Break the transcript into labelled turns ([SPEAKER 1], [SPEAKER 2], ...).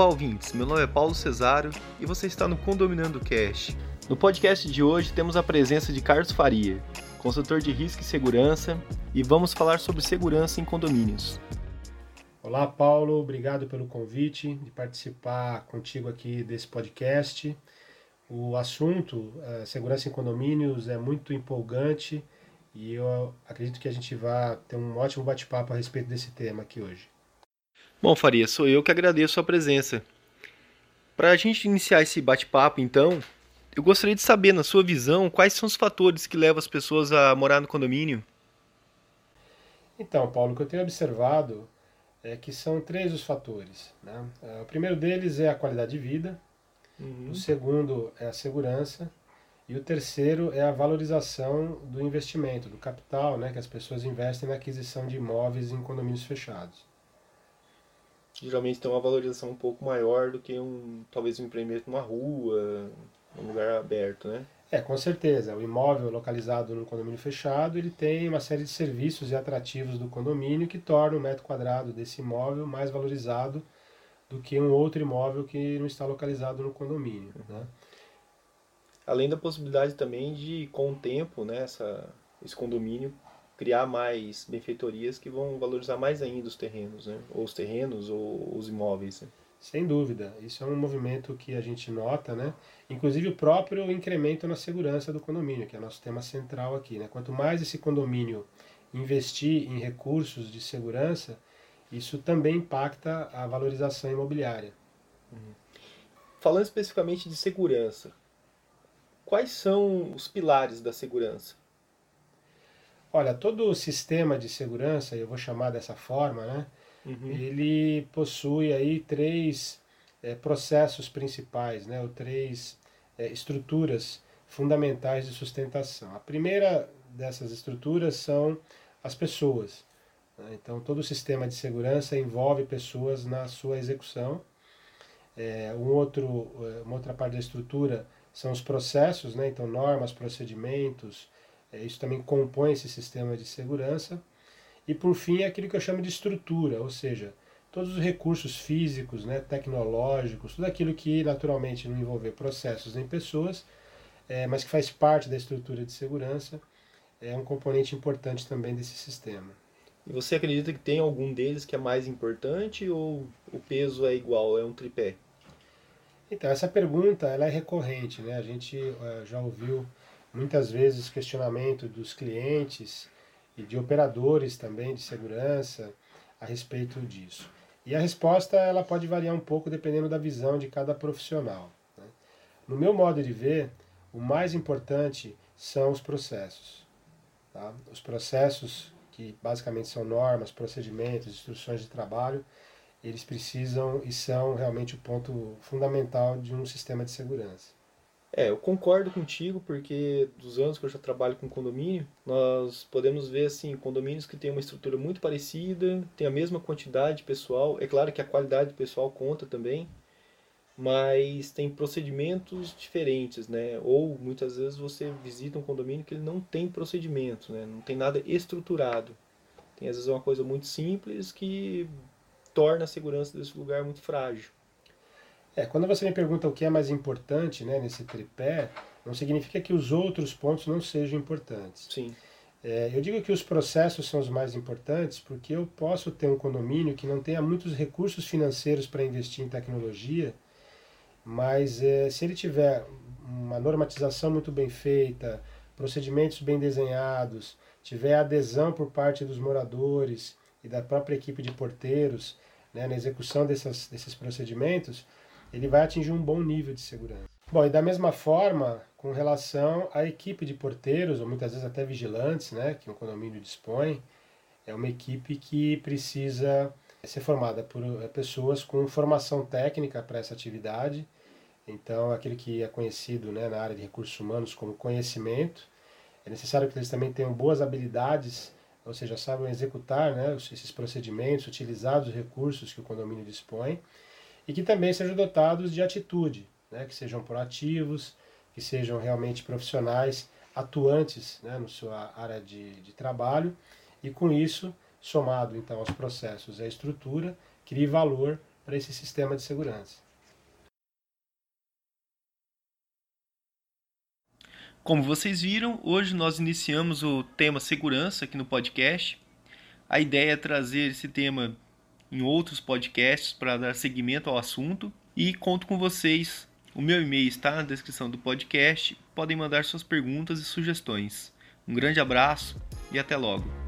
[SPEAKER 1] Olá, ouvintes. Meu nome é Paulo Cesário e você está no Condominando Cash. No podcast de hoje temos a presença de Carlos Faria, consultor de risco e segurança, e vamos falar sobre segurança em condomínios.
[SPEAKER 2] Olá, Paulo. Obrigado pelo convite de participar contigo aqui desse podcast. O assunto, eh, segurança em condomínios, é muito empolgante e eu acredito que a gente vai ter um ótimo bate-papo a respeito desse tema aqui hoje.
[SPEAKER 1] Bom, Faria, sou eu que agradeço a presença. Para a gente iniciar esse bate-papo, então, eu gostaria de saber, na sua visão, quais são os fatores que levam as pessoas a morar no condomínio?
[SPEAKER 2] Então, Paulo, o que eu tenho observado é que são três os fatores. Né? O primeiro deles é a qualidade de vida, uhum. o segundo é a segurança e o terceiro é a valorização do investimento, do capital né, que as pessoas investem na aquisição de imóveis em condomínios fechados
[SPEAKER 1] geralmente tem uma valorização um pouco maior do que um talvez um empreendimento numa rua, num lugar aberto, né?
[SPEAKER 2] É, com certeza. O imóvel localizado num condomínio fechado, ele tem uma série de serviços e atrativos do condomínio que tornam o metro quadrado desse imóvel mais valorizado do que um outro imóvel que não está localizado no condomínio, né?
[SPEAKER 1] Além da possibilidade também de, com o tempo, né, essa, esse condomínio criar mais benfeitorias que vão valorizar mais ainda os terrenos, né? ou os terrenos ou os imóveis. Né?
[SPEAKER 2] Sem dúvida, isso é um movimento que a gente nota, né? Inclusive o próprio incremento na segurança do condomínio, que é nosso tema central aqui, né? Quanto mais esse condomínio investir em recursos de segurança, isso também impacta a valorização imobiliária.
[SPEAKER 1] Uhum. Falando especificamente de segurança, quais são os pilares da segurança?
[SPEAKER 2] Olha, todo o sistema de segurança, eu vou chamar dessa forma, né? Uhum. Ele possui aí três é, processos principais, né? Ou três é, estruturas fundamentais de sustentação. A primeira dessas estruturas são as pessoas. Né? Então, todo o sistema de segurança envolve pessoas na sua execução. É, um outro, uma outra parte da estrutura são os processos, né? então normas, procedimentos, é, isso também compõe esse sistema de segurança. E por fim, aquilo que eu chamo de estrutura, ou seja, todos os recursos físicos, né, tecnológicos, tudo aquilo que naturalmente não envolver processos nem pessoas, é, mas que faz parte da estrutura de segurança, é um componente importante também desse sistema.
[SPEAKER 1] E você acredita que tem algum deles que é mais importante ou o peso é igual, é um tripé?
[SPEAKER 2] Então, essa pergunta ela é recorrente, né? A gente uh, já ouviu muitas vezes questionamento dos clientes e de operadores também de segurança a respeito disso. E a resposta ela pode variar um pouco dependendo da visão de cada profissional. Né? No meu modo de ver, o mais importante são os processos. Tá? Os processos, que basicamente são normas, procedimentos, instruções de trabalho, eles precisam e são realmente o ponto fundamental de um sistema de segurança.
[SPEAKER 1] É, eu concordo contigo, porque dos anos que eu já trabalho com condomínio, nós podemos ver assim, condomínios que têm uma estrutura muito parecida, tem a mesma quantidade de pessoal. É claro que a qualidade do pessoal conta também, mas tem procedimentos diferentes, né? Ou muitas vezes você visita um condomínio que ele não tem procedimento, né? Não tem nada estruturado. Tem às vezes uma coisa muito simples que torna a segurança desse lugar muito frágil.
[SPEAKER 2] É, quando você me pergunta o que é mais importante né, nesse tripé, não significa que os outros pontos não sejam importantes.
[SPEAKER 1] Sim.
[SPEAKER 2] É, eu digo que os processos são os mais importantes porque eu posso ter um condomínio que não tenha muitos recursos financeiros para investir em tecnologia, mas é, se ele tiver uma normatização muito bem feita, procedimentos bem desenhados, tiver adesão por parte dos moradores e da própria equipe de porteiros né, na execução dessas, desses procedimentos, ele vai atingir um bom nível de segurança. Bom, e da mesma forma, com relação à equipe de porteiros, ou muitas vezes até vigilantes, né, que um condomínio dispõe, é uma equipe que precisa ser formada por eh, pessoas com formação técnica para essa atividade. Então, aquele que é conhecido né, na área de recursos humanos como conhecimento, é necessário que eles também tenham boas habilidades, ou seja, saibam executar né, esses procedimentos, utilizar os recursos que o condomínio dispõe e que também sejam dotados de atitude, né, que sejam proativos, que sejam realmente profissionais, atuantes né, na sua área de, de trabalho, e com isso, somado então aos processos e à estrutura, crie valor para esse sistema de segurança.
[SPEAKER 1] Como vocês viram, hoje nós iniciamos o tema segurança aqui no podcast. A ideia é trazer esse tema em outros podcasts para dar seguimento ao assunto e conto com vocês. O meu e-mail está na descrição do podcast. Podem mandar suas perguntas e sugestões. Um grande abraço e até logo.